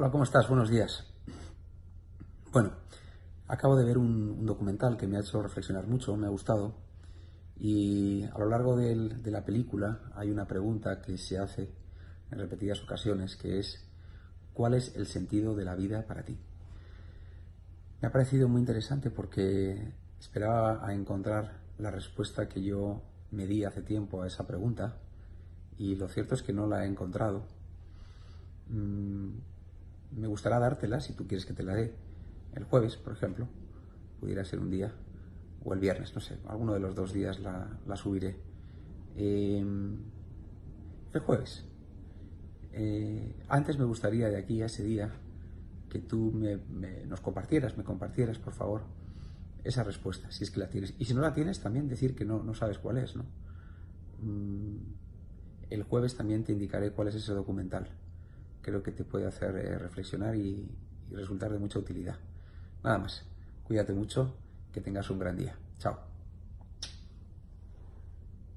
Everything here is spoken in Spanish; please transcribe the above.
Hola, ¿cómo estás? Buenos días. Bueno, acabo de ver un, documental que me ha hecho reflexionar mucho, me ha gustado, y a lo largo de la película hay una pregunta que se hace en repetidas ocasiones, que es ¿cuál es el sentido de la vida para ti? Me ha parecido muy interesante porque esperaba encontrar la respuesta que yo me di hace tiempo a esa pregunta y lo cierto es que no la he encontrado. Mm, me gustaría dártela si tú quieres que te la dé el jueves, por ejemplo. Pudiera ser un día, o el viernes, no sé, alguno de los dos días la, subiré. Em, el jueves. Eh, antes me gustaría de aquí a ese día que tú nos compartieras, me compartieras, por favor, esa respuesta, si es que la tienes. Y si no la tienes, también decir que no, no sabes cuál es, ¿no? Mm, el jueves también te indicaré cuál es ese documental. Creo que te puede hacer eh, reflexionar y resultar de mucha utilidad. Nada más. Cuídate mucho, que tengas un gran día. Chao.